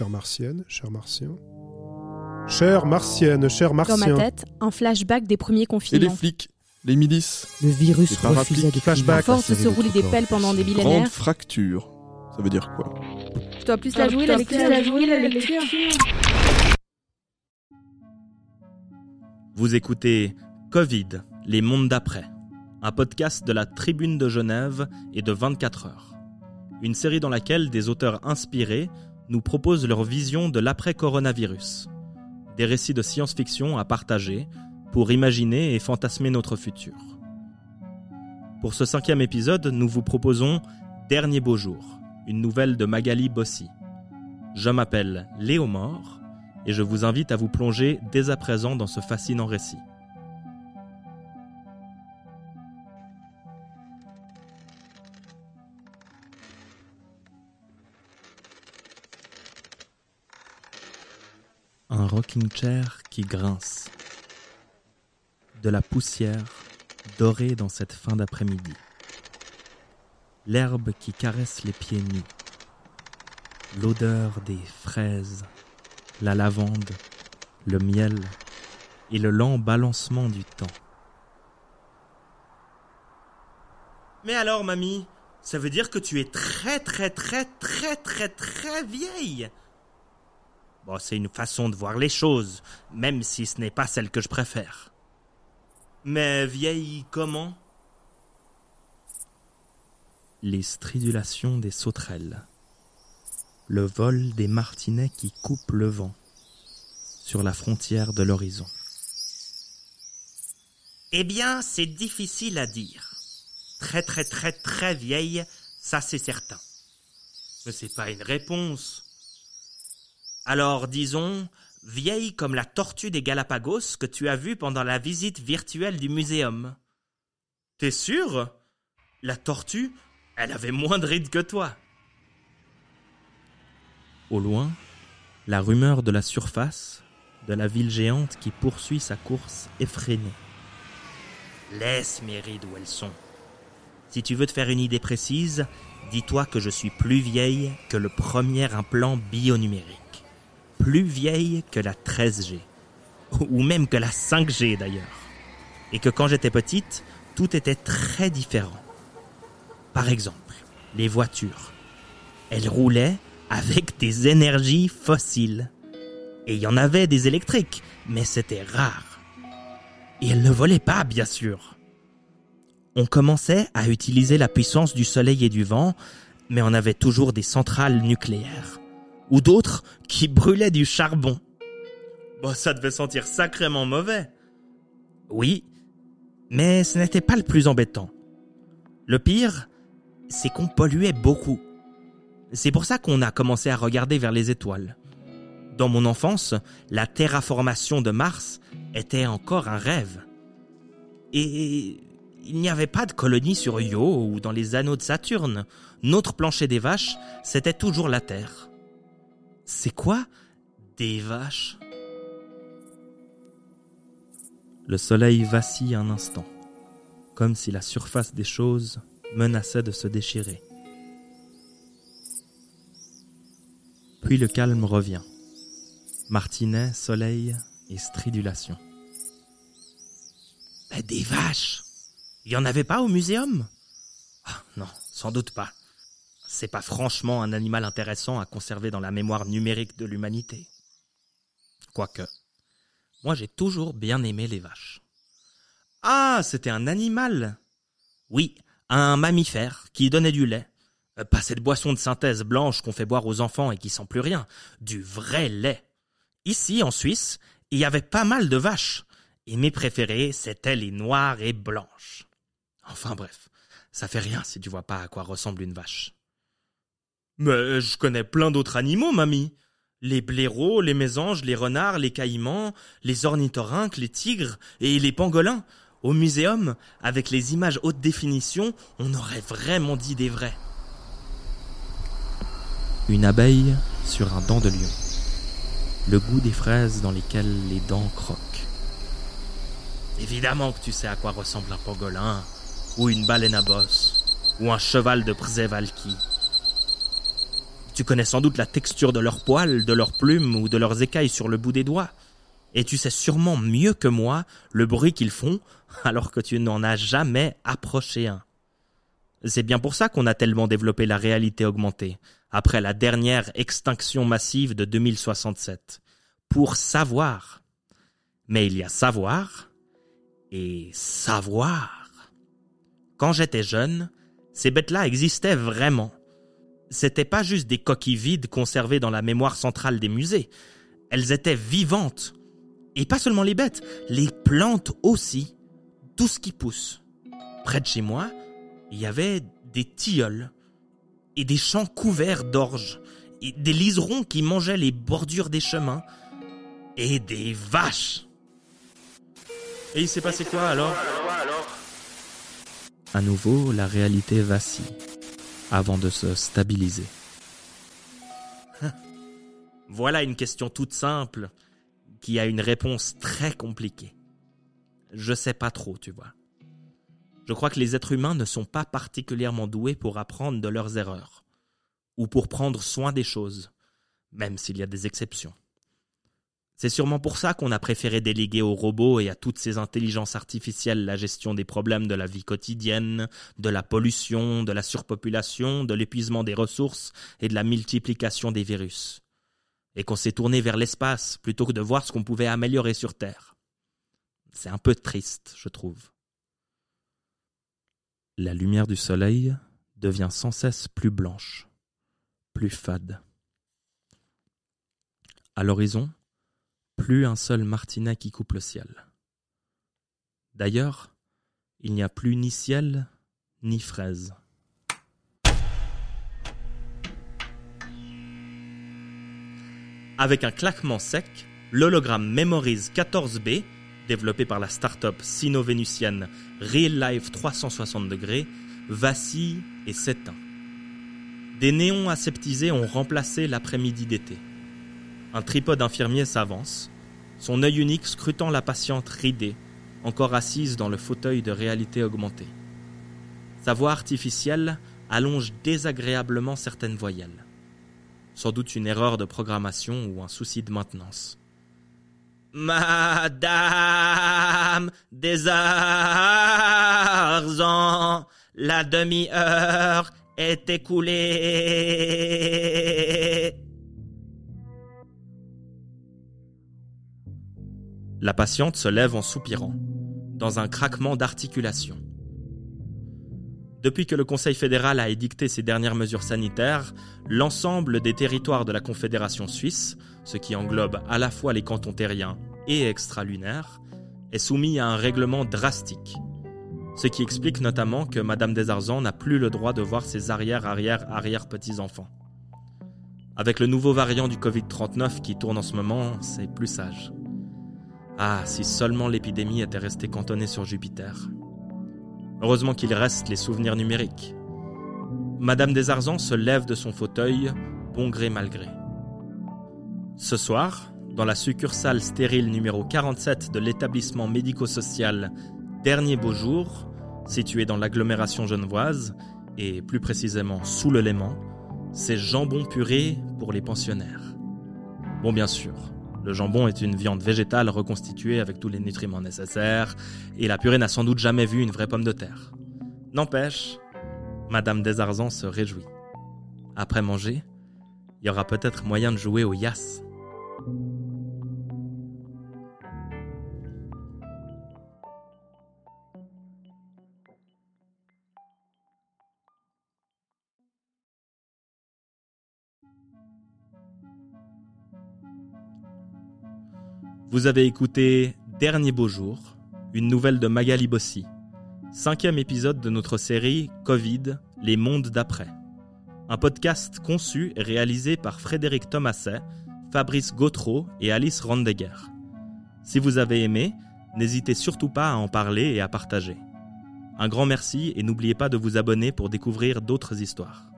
chère martienne, cher martien. Chère martienne, cher Dans martien. ma tête, un flashback des premiers Et les confinements. flics, les milices, Le virus refusait de flashback. À force de se rouler des pelles pendant des grande millénaires, fracture. Ça veut dire quoi je dois plus la jouer la lecture. Vous écoutez Covid, les mondes d'après, un podcast de la Tribune de Genève et de 24 heures. Une série dans laquelle des auteurs inspirés nous proposent leur vision de l'après-coronavirus. Des récits de science-fiction à partager pour imaginer et fantasmer notre futur. Pour ce cinquième épisode, nous vous proposons Dernier beau jour, une nouvelle de Magali Bossy. Je m'appelle Léo Mort et je vous invite à vous plonger dès à présent dans ce fascinant récit. Qui grince. De la poussière dorée dans cette fin d'après-midi. L'herbe qui caresse les pieds nus. L'odeur des fraises, la lavande, le miel et le lent balancement du temps. Mais alors, mamie, ça veut dire que tu es très très très très très très vieille Bon, c'est une façon de voir les choses, même si ce n'est pas celle que je préfère. Mais vieille comment? Les stridulations des sauterelles. Le vol des martinets qui coupent le vent sur la frontière de l'horizon. Eh bien, c'est difficile à dire. Très très très très vieille, ça c'est certain. Mais c'est pas une réponse. Alors disons, vieille comme la tortue des Galapagos que tu as vue pendant la visite virtuelle du muséum. T'es sûr? La tortue, elle avait moins de rides que toi. Au loin, la rumeur de la surface de la ville géante qui poursuit sa course effrénée. Laisse mes rides où elles sont. Si tu veux te faire une idée précise, dis-toi que je suis plus vieille que le premier implant bionumérique. Plus vieille que la 13G. Ou même que la 5G d'ailleurs. Et que quand j'étais petite, tout était très différent. Par exemple, les voitures. Elles roulaient avec des énergies fossiles. Et il y en avait des électriques, mais c'était rare. Et elles ne volaient pas, bien sûr. On commençait à utiliser la puissance du soleil et du vent, mais on avait toujours des centrales nucléaires. Ou d'autres qui brûlaient du charbon. Bon, ça devait sentir sacrément mauvais. Oui, mais ce n'était pas le plus embêtant. Le pire, c'est qu'on polluait beaucoup. C'est pour ça qu'on a commencé à regarder vers les étoiles. Dans mon enfance, la terraformation de Mars était encore un rêve. Et il n'y avait pas de colonie sur Io ou dans les anneaux de Saturne. Notre plancher des vaches, c'était toujours la Terre. C'est quoi des vaches? Le soleil vacille un instant, comme si la surface des choses menaçait de se déchirer. Puis le calme revient. Martinet, soleil et stridulation. Des vaches Il y en avait pas au muséum? Ah, Non, sans doute pas. C'est pas franchement un animal intéressant à conserver dans la mémoire numérique de l'humanité. Quoique, moi j'ai toujours bien aimé les vaches. Ah, c'était un animal Oui, un mammifère qui donnait du lait. Euh, Pas cette boisson de synthèse blanche qu'on fait boire aux enfants et qui sent plus rien. Du vrai lait. Ici, en Suisse, il y avait pas mal de vaches. Et mes préférées, c'étaient les noires et blanches. Enfin bref, ça fait rien si tu vois pas à quoi ressemble une vache. Mais je connais plein d'autres animaux, mamie. Les blaireaux, les mésanges, les renards, les caïmans, les ornithorynques, les tigres et les pangolins. Au muséum, avec les images haute définition, on aurait vraiment dit des vrais. Une abeille sur un dent de lion. Le goût des fraises dans lesquelles les dents croquent. Évidemment que tu sais à quoi ressemble un pangolin, ou une baleine à bosse, ou un cheval de Przewalki. Tu connais sans doute la texture de leurs poils, de leurs plumes ou de leurs écailles sur le bout des doigts. Et tu sais sûrement mieux que moi le bruit qu'ils font alors que tu n'en as jamais approché un. C'est bien pour ça qu'on a tellement développé la réalité augmentée, après la dernière extinction massive de 2067. Pour savoir. Mais il y a savoir et savoir. Quand j'étais jeune, ces bêtes-là existaient vraiment. C'était pas juste des coquilles vides conservées dans la mémoire centrale des musées. Elles étaient vivantes. Et pas seulement les bêtes, les plantes aussi. Tout ce qui pousse. Près de chez moi, il y avait des tilleuls et des champs couverts d'orge et des liserons qui mangeaient les bordures des chemins et des vaches. Et il s'est passé quoi alors À nouveau, la réalité vacille avant de se stabiliser. voilà une question toute simple qui a une réponse très compliquée. Je sais pas trop, tu vois. Je crois que les êtres humains ne sont pas particulièrement doués pour apprendre de leurs erreurs, ou pour prendre soin des choses, même s'il y a des exceptions. C'est sûrement pour ça qu'on a préféré déléguer aux robots et à toutes ces intelligences artificielles la gestion des problèmes de la vie quotidienne, de la pollution, de la surpopulation, de l'épuisement des ressources et de la multiplication des virus. Et qu'on s'est tourné vers l'espace plutôt que de voir ce qu'on pouvait améliorer sur Terre. C'est un peu triste, je trouve. La lumière du soleil devient sans cesse plus blanche, plus fade. À l'horizon, plus un seul martinet qui coupe le ciel. D'ailleurs, il n'y a plus ni ciel, ni fraise. Avec un claquement sec, l'hologramme Memories 14B, développé par la start-up sino-vénusienne Real Life 360 degrés, vacille et s'éteint. Des néons aseptisés ont remplacé l'après-midi d'été. Un tripode infirmier s'avance, son œil unique scrutant la patiente ridée, encore assise dans le fauteuil de réalité augmentée. Sa voix artificielle allonge désagréablement certaines voyelles. Sans doute une erreur de programmation ou un souci de maintenance. Madame des Arzans, la demi-heure est écoulée. La patiente se lève en soupirant, dans un craquement d'articulation. Depuis que le Conseil fédéral a édicté ses dernières mesures sanitaires, l'ensemble des territoires de la Confédération suisse, ce qui englobe à la fois les cantons terriens et extralunaires, est soumis à un règlement drastique. Ce qui explique notamment que Madame Desarzans n'a plus le droit de voir ses arrière-arrière-arrière-petits-enfants. Avec le nouveau variant du Covid-39 qui tourne en ce moment, c'est plus sage. Ah, si seulement l'épidémie était restée cantonnée sur Jupiter. Heureusement qu'il reste les souvenirs numériques. Madame Desarzans se lève de son fauteuil, bon gré mal gré. Ce soir, dans la succursale stérile numéro 47 de l'établissement médico-social Dernier Beau Jour, situé dans l'agglomération genevoise, et plus précisément sous le Léman, c'est jambon puré pour les pensionnaires. Bon, bien sûr, le jambon est une viande végétale reconstituée avec tous les nutriments nécessaires, et la purée n'a sans doute jamais vu une vraie pomme de terre. N'empêche, Madame Desarzans se réjouit. Après manger, il y aura peut-être moyen de jouer au yas. Vous avez écouté Dernier beau jour, une nouvelle de Magali Bossi, cinquième épisode de notre série Covid, les mondes d'après. Un podcast conçu et réalisé par Frédéric Thomaset, Fabrice Gautreau et Alice Randegger. Si vous avez aimé, n'hésitez surtout pas à en parler et à partager. Un grand merci et n'oubliez pas de vous abonner pour découvrir d'autres histoires.